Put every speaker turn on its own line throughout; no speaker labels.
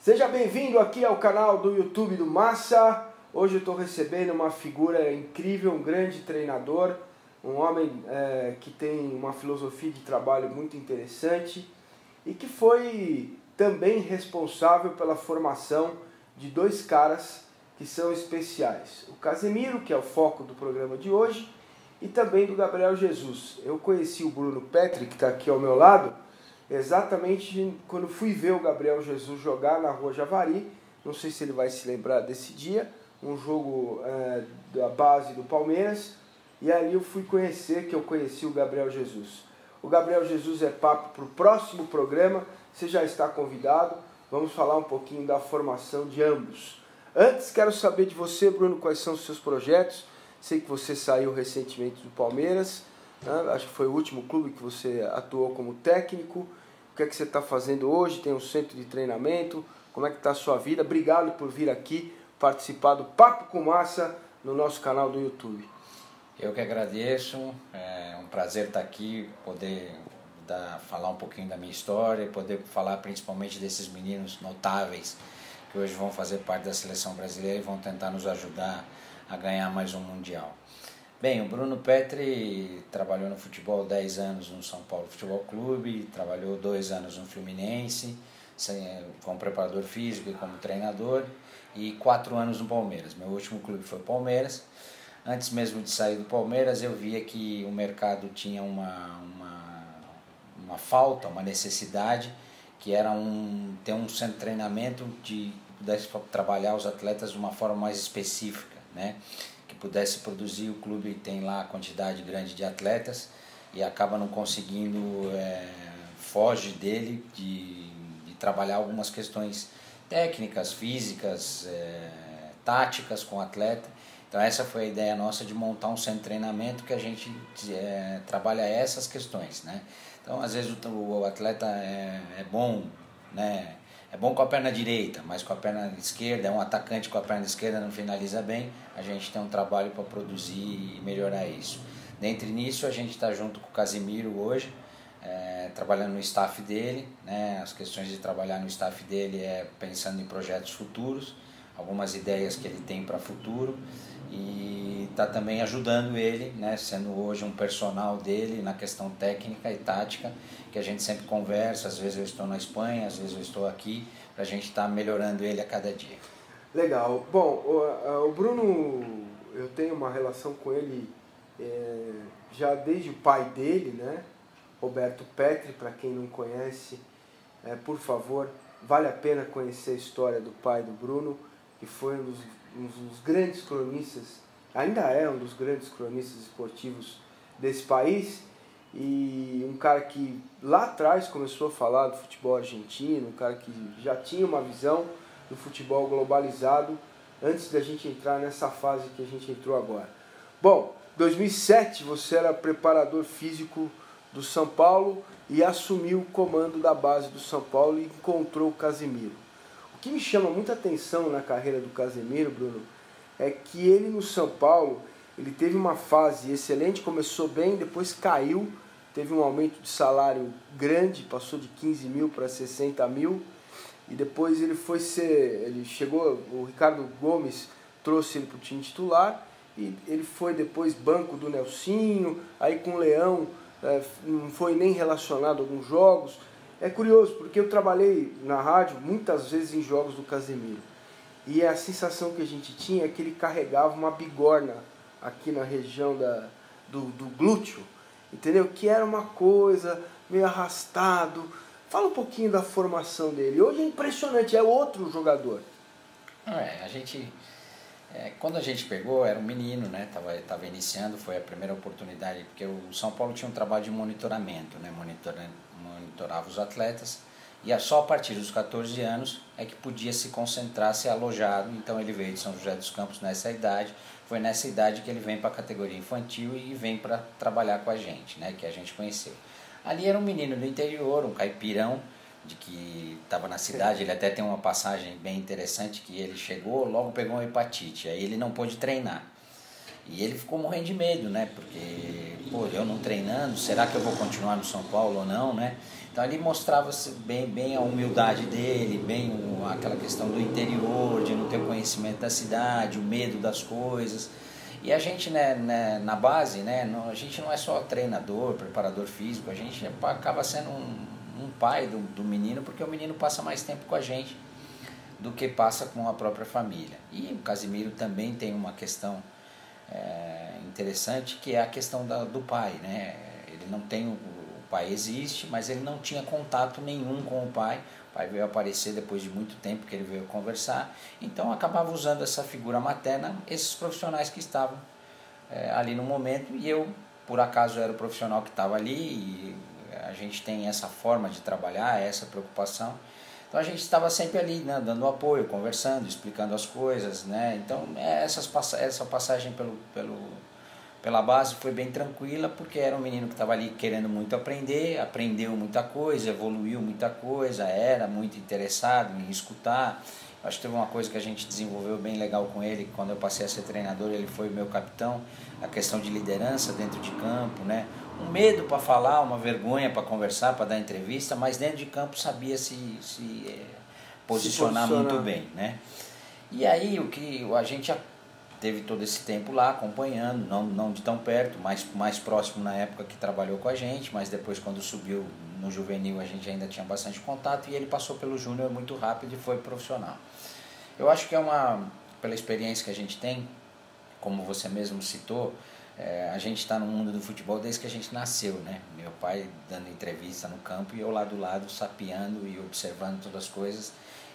Seja bem-vindo aqui ao canal do YouTube do Massa. Hoje eu estou recebendo uma figura incrível, um grande treinador, um homem é, que tem uma filosofia de trabalho muito interessante e que foi também responsável pela formação de dois caras que são especiais. O Casemiro, que é o foco do programa de hoje, e também do Gabriel Jesus. Eu conheci o Bruno Petri, que está aqui ao meu lado, exatamente quando fui ver o Gabriel Jesus jogar na Rua Javari. Não sei se ele vai se lembrar desse dia, um jogo é, da base do Palmeiras. E ali eu fui conhecer que eu conheci o Gabriel Jesus. O Gabriel Jesus é papo para o próximo programa. Você já está convidado. Vamos falar um pouquinho da formação de ambos. Antes, quero saber de você, Bruno, quais são os seus projetos. Sei que você saiu recentemente do Palmeiras. Né? Acho que foi o último clube que você atuou como técnico que é que você está fazendo hoje? Tem um centro de treinamento? Como é que está a sua vida? Obrigado por vir aqui participar do Papo com Massa no nosso canal do YouTube.
Eu que agradeço, é um prazer estar aqui, poder dar, falar um pouquinho da minha história, poder falar principalmente desses meninos notáveis que hoje vão fazer parte da seleção brasileira e vão tentar nos ajudar a ganhar mais um Mundial. Bem, o Bruno Petri trabalhou no futebol 10 anos no São Paulo Futebol Clube, trabalhou dois anos no Fluminense, como preparador físico e como treinador, e quatro anos no Palmeiras. Meu último clube foi o Palmeiras. Antes mesmo de sair do Palmeiras, eu via que o mercado tinha uma, uma, uma falta, uma necessidade, que era um, ter um centro de treinamento de, que pudesse trabalhar os atletas de uma forma mais específica. Né? Que pudesse produzir. O clube tem lá a quantidade grande de atletas e acaba não conseguindo, é, foge dele de, de trabalhar algumas questões técnicas, físicas, é, táticas com o atleta. Então essa foi a ideia nossa de montar um centro de treinamento que a gente é, trabalha essas questões, né? Então às vezes o, o atleta é, é bom, né? É bom com a perna direita, mas com a perna esquerda, é um atacante com a perna esquerda não finaliza bem, a gente tem um trabalho para produzir e melhorar isso. Dentre nisso, a gente está junto com o Casimiro hoje, é, trabalhando no staff dele, né, as questões de trabalhar no staff dele é pensando em projetos futuros, algumas ideias que ele tem para futuro e está também ajudando ele, né, sendo hoje um personal dele na questão técnica e tática, que a gente sempre conversa, às vezes eu estou na Espanha, às vezes eu estou aqui, para a gente estar tá melhorando ele a cada dia.
Legal. Bom, o, o Bruno, eu tenho uma relação com ele é, já desde o pai dele, né? Roberto Petri, para quem não conhece, é, por favor, vale a pena conhecer a história do pai do Bruno, que foi um dos um dos grandes cronistas, ainda é um dos grandes cronistas esportivos desse país e um cara que lá atrás começou a falar do futebol argentino, um cara que já tinha uma visão do futebol globalizado antes da gente entrar nessa fase que a gente entrou agora. Bom, 2007 você era preparador físico do São Paulo e assumiu o comando da base do São Paulo e encontrou o Casimiro que me chama muita atenção na carreira do Casemiro, Bruno, é que ele no São Paulo, ele teve uma fase excelente, começou bem, depois caiu, teve um aumento de salário grande, passou de 15 mil para 60 mil, e depois ele foi ser, ele chegou, o Ricardo Gomes trouxe ele para o time titular, e ele foi depois banco do Nelsinho, aí com o Leão, é, não foi nem relacionado a alguns jogos, é curioso, porque eu trabalhei na rádio muitas vezes em jogos do Casemiro. E a sensação que a gente tinha é que ele carregava uma bigorna aqui na região da, do, do glúteo, entendeu? Que era uma coisa meio arrastado. Fala um pouquinho da formação dele. Hoje é impressionante, é outro jogador.
É, a gente. É, quando a gente pegou, era um menino, né? Tava, tava iniciando, foi a primeira oportunidade, porque o São Paulo tinha um trabalho de monitoramento, né? Monitorando monitorava os atletas e só a partir dos 14 anos é que podia se concentrar, ser alojado. Então ele veio de São José dos Campos nessa idade. Foi nessa idade que ele vem para a categoria infantil e vem para trabalhar com a gente, né, que a gente conheceu. Ali era um menino do interior, um caipirão, de que estava na cidade. Ele até tem uma passagem bem interessante que ele chegou, logo pegou uma hepatite. Aí ele não pôde treinar. E ele ficou morrendo de medo, né? Porque, pô, eu não treinando, será que eu vou continuar no São Paulo ou não, né? Então ele mostrava bem, bem a humildade dele, bem aquela questão do interior, de não ter conhecimento da cidade, o medo das coisas. E a gente né, né, na base, né, a gente não é só treinador, preparador físico, a gente acaba sendo um, um pai do, do menino, porque o menino passa mais tempo com a gente do que passa com a própria família. E o Casimiro também tem uma questão é, interessante que é a questão da, do pai, né? Ele não tem o, pai existe, mas ele não tinha contato nenhum com o pai. O pai veio aparecer depois de muito tempo que ele veio conversar. Então acabava usando essa figura materna esses profissionais que estavam é, ali no momento e eu por acaso era o profissional que estava ali e a gente tem essa forma de trabalhar, essa preocupação. Então a gente estava sempre ali, né, dando apoio, conversando, explicando as coisas, né? Então essas, essa passagem pelo, pelo, pela base foi bem tranquila, porque era um menino que estava ali querendo muito aprender, aprendeu muita coisa, evoluiu muita coisa, era muito interessado em escutar. Acho que teve uma coisa que a gente desenvolveu bem legal com ele, quando eu passei a ser treinador, ele foi meu capitão, a questão de liderança dentro de campo, né? Um medo para falar, uma vergonha para conversar, para dar entrevista, mas dentro de campo sabia se, se é, posicionar, se muito bem, né? E aí o que a gente teve todo esse tempo lá acompanhando, não, não de tão perto, mais, mais próximo na época que trabalhou com a gente, mas depois quando subiu no juvenil a gente ainda tinha bastante contato e ele passou pelo júnior muito rápido e foi profissional. Eu acho que é uma, pela experiência que a gente tem, como você mesmo citou, é, a gente está no mundo do futebol desde que a gente nasceu, né? Meu pai dando entrevista no campo e eu lá do lado sapeando e observando todas as coisas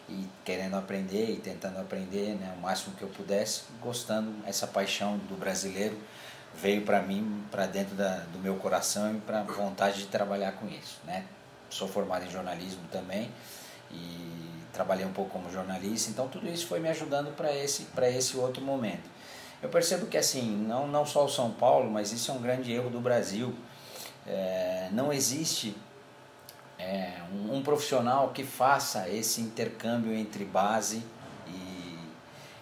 e querendo aprender e tentando aprender né, o máximo que eu pudesse, gostando essa paixão do brasileiro veio para mim, para dentro da, do meu coração e para vontade de trabalhar com isso, né? Sou formado em jornalismo também e trabalhei um pouco como jornalista, então tudo isso foi me ajudando para esse para esse outro momento. Eu percebo que assim, não, não só o São Paulo, mas isso é um grande erro do Brasil. É, não existe é, um, um, profissional que faça esse intercâmbio entre base e,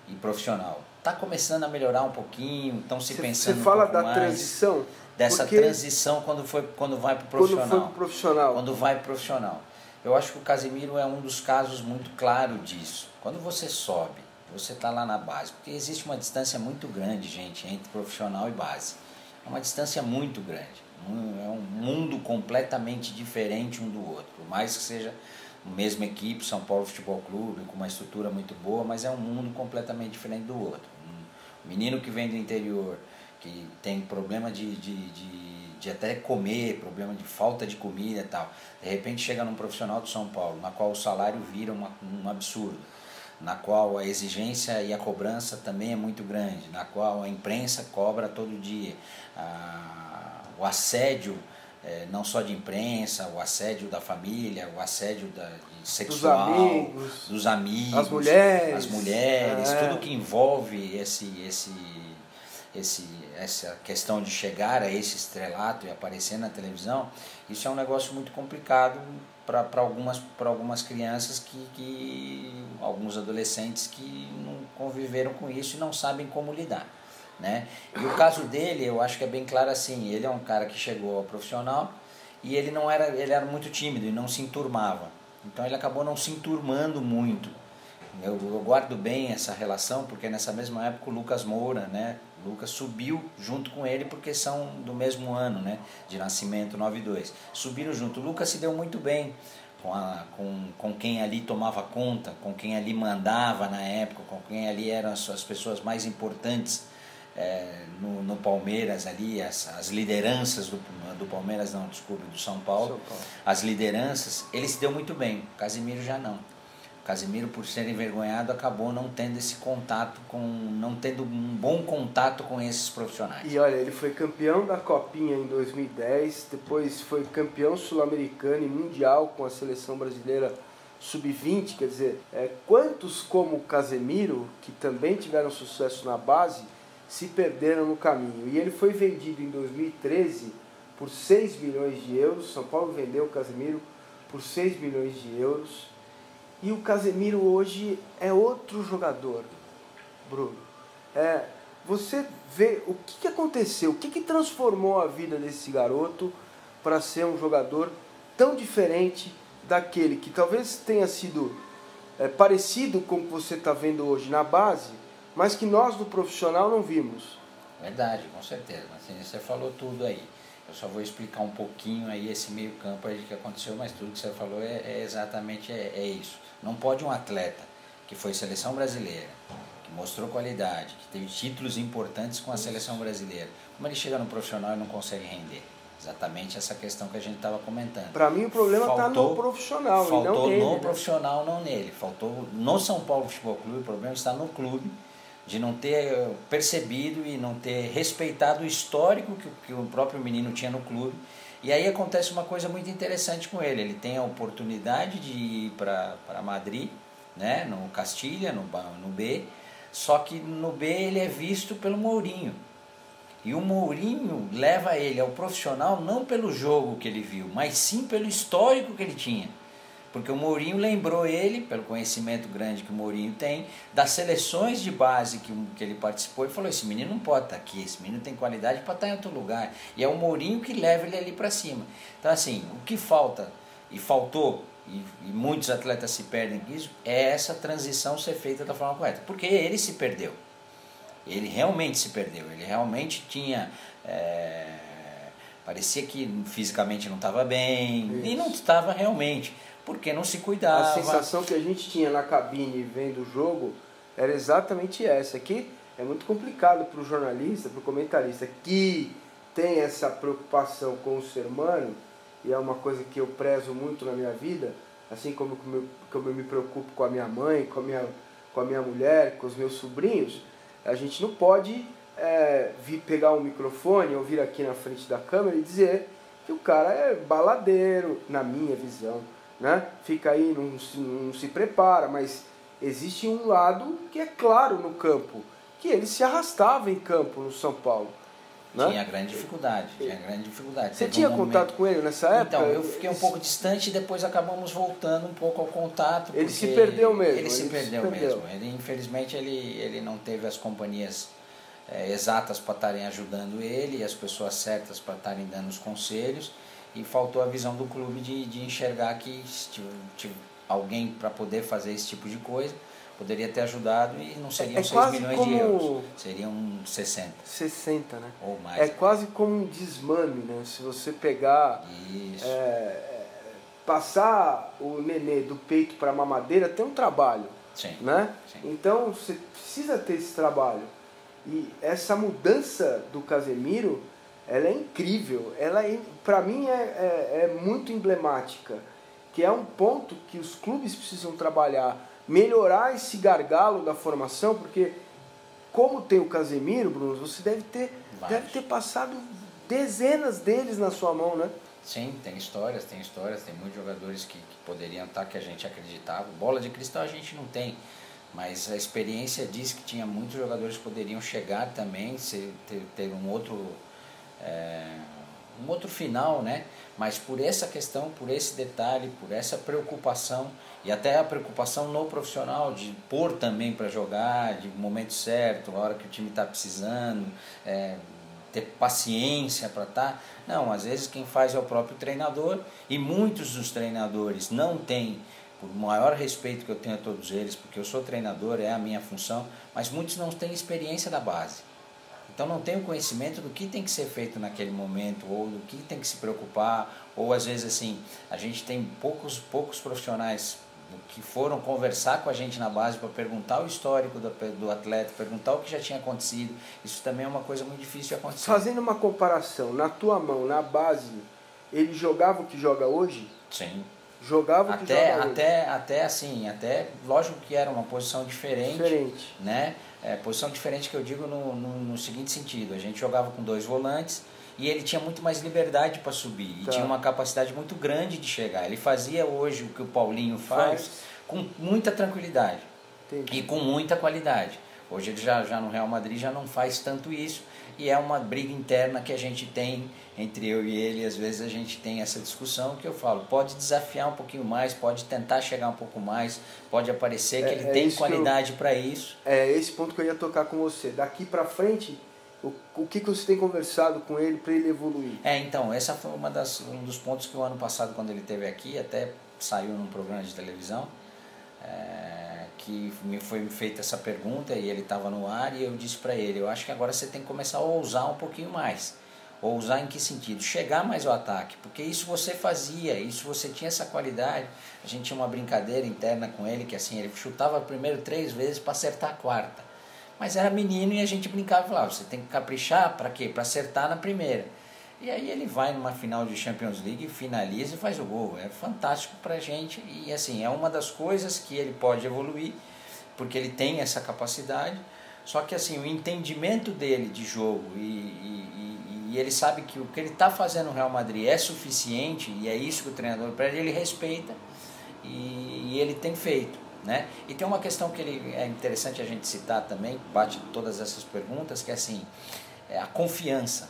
e profissional. Está começando a melhorar um pouquinho, estão se pensando.
Você fala
um
da
mais
transição?
Dessa transição quando, foi, quando vai para o profissional.
Quando foi pro profissional.
Quando vai para profissional. Eu acho que o Casemiro é um dos casos muito claro disso. Quando você sobe você está lá na base. Porque existe uma distância muito grande, gente, entre profissional e base. É uma distância muito grande. É um mundo completamente diferente um do outro. Por mais que seja a mesma equipe, São Paulo Futebol Clube, com uma estrutura muito boa, mas é um mundo completamente diferente do outro. Um menino que vem do interior, que tem problema de, de, de, de até comer, problema de falta de comida e tal, de repente chega num profissional de São Paulo, na qual o salário vira uma, um absurdo na qual a exigência e a cobrança também é muito grande, na qual a imprensa cobra todo dia. o assédio, é, não só de imprensa, o assédio da família, o assédio da, sexual,
dos amigos,
dos amigos
as mulheres,
as mulheres é. tudo que envolve esse, esse, esse, essa questão de chegar a esse estrelato e aparecer na televisão, isso é um negócio muito complicado para algumas, algumas crianças que, que. alguns adolescentes que não conviveram com isso e não sabem como lidar. Né? E o caso dele, eu acho que é bem claro assim, ele é um cara que chegou ao profissional e ele não era, ele era muito tímido e não se enturmava. Então ele acabou não se enturmando muito. Eu, eu guardo bem essa relação porque nessa mesma época o Lucas Moura, né, Lucas subiu junto com ele porque são do mesmo ano, né? De nascimento 92. Subiram junto. O Lucas se deu muito bem com, a, com, com quem ali tomava conta, com quem ali mandava na época, com quem ali eram as, as pessoas mais importantes é, no, no, Palmeiras ali, as, as lideranças do, do Palmeiras, não, desculpe, do São Paulo, São Paulo, as lideranças, ele se deu muito bem. Casimiro já não. Casimiro, por ser envergonhado, acabou não tendo esse contato com. não tendo um bom contato com esses profissionais.
E olha, ele foi campeão da Copinha em 2010, depois foi campeão sul-americano e mundial com a seleção brasileira sub-20, quer dizer, é, quantos como Casemiro, que também tiveram sucesso na base, se perderam no caminho? E ele foi vendido em 2013 por 6 milhões de euros. São Paulo vendeu o Casemiro por 6 milhões de euros e o Casemiro hoje é outro jogador, Bruno. É, você vê o que, que aconteceu, o que, que transformou a vida desse garoto para ser um jogador tão diferente daquele que talvez tenha sido é, parecido com o que você está vendo hoje na base, mas que nós do profissional não vimos?
Verdade, com certeza. Assim, você falou tudo aí. Eu só vou explicar um pouquinho aí esse meio campo aí que aconteceu, mas tudo que você falou é, é exatamente é, é, isso. Não pode um atleta que foi seleção brasileira, que mostrou qualidade, que teve títulos importantes com a seleção brasileira, como ele chega no profissional e não consegue render? Exatamente essa questão que a gente estava comentando.
Para mim o problema está no profissional
faltou
e não
nele.
no
né? profissional, não nele. Faltou no São Paulo Futebol Clube, o problema está no clube de não ter percebido e não ter respeitado o histórico que, que o próprio menino tinha no clube. E aí acontece uma coisa muito interessante com ele. Ele tem a oportunidade de ir para Madrid, né, no Castilha, no, no B, só que no B ele é visto pelo Mourinho. E o Mourinho leva ele ao profissional não pelo jogo que ele viu, mas sim pelo histórico que ele tinha. Porque o Mourinho lembrou ele, pelo conhecimento grande que o Mourinho tem, das seleções de base que, que ele participou e falou: esse menino não pode estar aqui, esse menino tem qualidade para estar em outro lugar. E é o Mourinho que leva ele ali para cima. Então, assim, o que falta, e faltou, e, e muitos atletas se perdem isso, é essa transição ser feita da forma correta. Porque ele se perdeu. Ele realmente se perdeu. Ele realmente tinha. É, parecia que fisicamente não estava bem, isso. e não estava realmente porque não se cuidava.
A sensação que a gente tinha na cabine vendo o jogo era exatamente essa. Que é muito complicado para o jornalista, para o comentarista que tem essa preocupação com o ser humano, e é uma coisa que eu prezo muito na minha vida, assim como, como eu me preocupo com a minha mãe, com a minha, com a minha mulher, com os meus sobrinhos, a gente não pode é, vir pegar um microfone ou vir aqui na frente da câmera e dizer que o cara é baladeiro, na minha visão né? fica aí, não se, não se prepara, mas existe um lado que é claro no campo, que ele se arrastava em campo no São Paulo. Né?
Tinha grande dificuldade, tinha grande dificuldade.
Você Teve tinha um contato momento... com ele nessa época?
Então, eu fiquei um pouco distante e depois acabamos voltando um pouco ao contato.
Ele se perdeu mesmo.
Ele, ele se, perdeu se perdeu mesmo. Ele, infelizmente, ele, ele não teve as companhias é, exatas para estarem ajudando ele, e as pessoas certas para estarem dando os conselhos e faltou a visão do clube de, de enxergar que se alguém para poder fazer esse tipo de coisa poderia ter ajudado e não seriam é 6 milhões como... de euros, seriam 60.
60, né?
Ou mais.
É quase como um desmame, né? Se você pegar.
Isso.
É, passar o nenê do peito para a mamadeira tem um trabalho.
Sim.
Né?
Sim.
Então você precisa ter esse trabalho. E essa mudança do Casemiro ela é incrível. Ela é, para mim é, é, é, muito emblemática, que é um ponto que os clubes precisam trabalhar, melhorar esse gargalo da formação, porque como tem o Casemiro, Bruno, você deve ter, deve ter passado dezenas deles na sua mão, né?
Sim, tem histórias, tem histórias, tem muitos jogadores que, que poderiam estar que a gente acreditava. Bola de cristal a gente não tem, mas a experiência diz que tinha muitos jogadores que poderiam chegar também, ser, ter, ter um outro é, um outro final, né? Mas por essa questão, por esse detalhe, por essa preocupação e até a preocupação no profissional de pôr também para jogar, de momento certo, a hora que o time está precisando, é, ter paciência para estar. Tá. Não, às vezes quem faz é o próprio treinador e muitos dos treinadores não têm, por maior respeito que eu tenho a todos eles, porque eu sou treinador, é a minha função, mas muitos não têm experiência da base. Então não tem o conhecimento do que tem que ser feito naquele momento, ou do que tem que se preocupar, ou às vezes assim, a gente tem poucos, poucos profissionais que foram conversar com a gente na base para perguntar o histórico do, do atleta, perguntar o que já tinha acontecido. Isso também é uma coisa muito difícil de acontecer.
Fazendo uma comparação, na tua mão, na base, ele jogava o que joga hoje?
Sim.
Jogava o
até,
que joga
até, hoje? Até assim, até, lógico que era uma posição diferente.
Diferente.
Né? É, posição diferente que eu digo no, no, no, seguinte sentido: a gente jogava com dois volantes e ele tinha muito mais liberdade para subir e tá. tinha uma capacidade muito grande de chegar. Ele fazia hoje o que o Paulinho faz, faz. com muita tranquilidade Entendi. e com muita qualidade. Hoje ele já, já no Real Madrid já não faz tanto isso e é uma briga interna que a gente tem entre eu e ele, às vezes a gente tem essa discussão que eu falo, pode desafiar um pouquinho mais, pode tentar chegar um pouco mais, pode aparecer que é, ele é tem qualidade para isso.
É esse ponto que eu ia tocar com você. Daqui para frente, O, o que, que você tem conversado com ele para ele evoluir?
É, então, essa foi uma das, um dos pontos que o ano passado, quando ele esteve aqui, até saiu num programa de televisão, é, que me foi feita essa pergunta e ele estava no ar e eu disse para ele, eu acho que agora você tem que começar a ousar um pouquinho mais. Ousar em que sentido? Chegar mais ao ataque, porque isso você fazia, isso você tinha essa qualidade. A gente tinha uma brincadeira interna com ele que assim, ele chutava primeiro três vezes para acertar a quarta. Mas era menino e a gente brincava e falava, você tem que caprichar para quê? Para acertar na primeira. E aí ele vai numa final de Champions League, finaliza e faz o gol. É fantástico pra gente e assim, é uma das coisas que ele pode evoluir, porque ele tem essa capacidade. Só que assim, o entendimento dele de jogo e, e, e ele sabe que o que ele está fazendo no Real Madrid é suficiente e é isso que o treinador pede, ele respeita e, e ele tem feito. Né? E tem uma questão que ele, é interessante a gente citar também, bate todas essas perguntas, que é assim, é a confiança.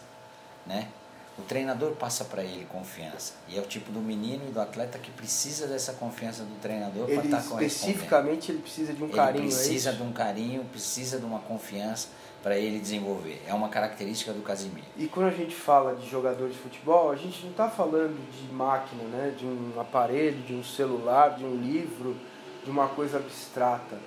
Né? O treinador passa para ele confiança. E é o tipo do menino e do atleta que precisa dessa confiança do treinador para estar com
Especificamente ele precisa de um carinho.
Ele
é
precisa é de um carinho, precisa de uma confiança para ele desenvolver. É uma característica do Casimiro.
E quando a gente fala de jogador de futebol, a gente não está falando de máquina, né? de um aparelho, de um celular, de um livro, de uma coisa abstrata.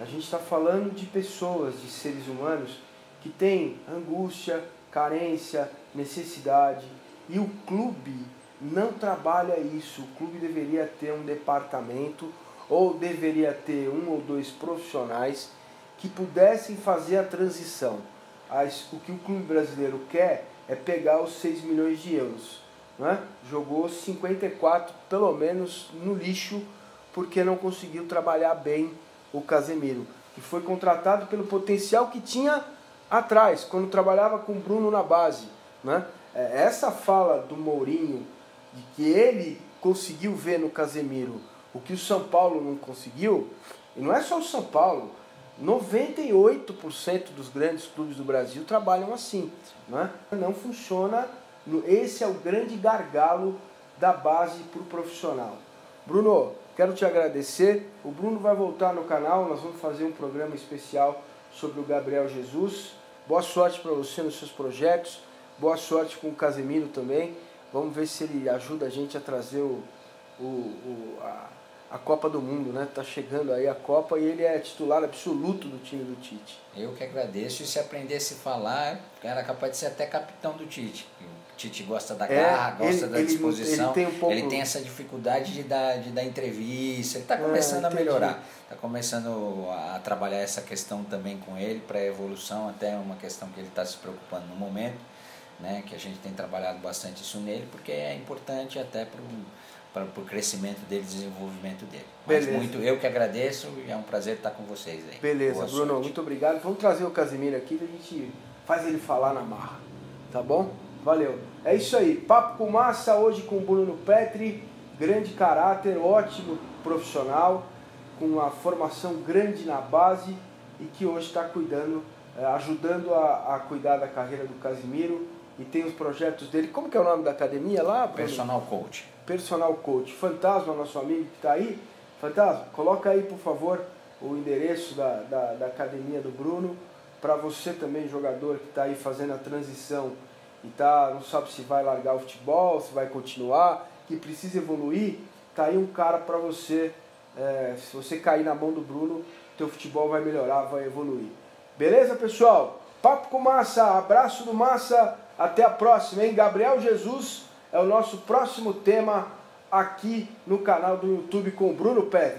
A gente está falando de pessoas, de seres humanos que têm angústia, carência, necessidade. E o clube não trabalha isso. O clube deveria ter um departamento ou deveria ter um ou dois profissionais que pudessem fazer a transição. O que o clube brasileiro quer é pegar os 6 milhões de euros. Né? Jogou 54, pelo menos, no lixo, porque não conseguiu trabalhar bem o Casemiro, que foi contratado pelo potencial que tinha atrás, quando trabalhava com o Bruno na base. Né? É, essa fala do Mourinho, de que ele conseguiu ver no Casemiro o que o São Paulo não conseguiu, e não é só o São Paulo, 98% dos grandes clubes do Brasil trabalham assim. Né? Não funciona, esse é o grande gargalo da base para o profissional. Bruno, quero te agradecer. O Bruno vai voltar no canal, nós vamos fazer um programa especial sobre o Gabriel Jesus. Boa sorte para você nos seus projetos. Boa sorte com o Casemiro também. Vamos ver se ele ajuda a gente a trazer o, o, o a, a, Copa do Mundo, né? Tá chegando aí a Copa e ele é titular absoluto do time do Tite.
Eu que agradeço. E se aprendesse a falar, era capaz de ser até capitão do Tite. O Tite gosta da é, garra, gosta ele, da disposição. Ele, tem, um pouco... ele tem essa dificuldade de dar, de dar entrevista. Ele está é, começando é, a melhorar. Está começando a trabalhar essa questão também com ele para a evolução, até uma questão que ele está se preocupando no momento né, que a gente tem trabalhado bastante isso nele, porque é importante até para o crescimento dele, desenvolvimento dele. Mas Beleza. muito eu que agradeço e é um prazer estar com vocês aí.
Beleza, Boa Bruno, sorte. muito obrigado. Vamos trazer o Casimiro aqui, a gente faz ele falar na marra, tá bom? Valeu. É isso aí, papo com massa hoje com o Bruno Petri, grande caráter, ótimo profissional, com uma formação grande na base e que hoje está cuidando, eh, ajudando a, a cuidar da carreira do Casimiro e tem os projetos dele. Como que é o nome da academia lá?
Personal Coach.
Personal Coach. Fantasma, nosso amigo que está aí. Fantasma, coloca aí, por favor, o endereço da, da, da academia do Bruno. Para você também, jogador que está aí fazendo a transição e tá, não sabe se vai largar o futebol, se vai continuar, que precisa evoluir, tá aí um cara para você. É, se você cair na mão do Bruno, teu futebol vai melhorar, vai evoluir. Beleza, pessoal? Papo com Massa, abraço do Massa. Até a próxima, hein? Gabriel Jesus é o nosso próximo tema aqui no canal do YouTube com Bruno Petra.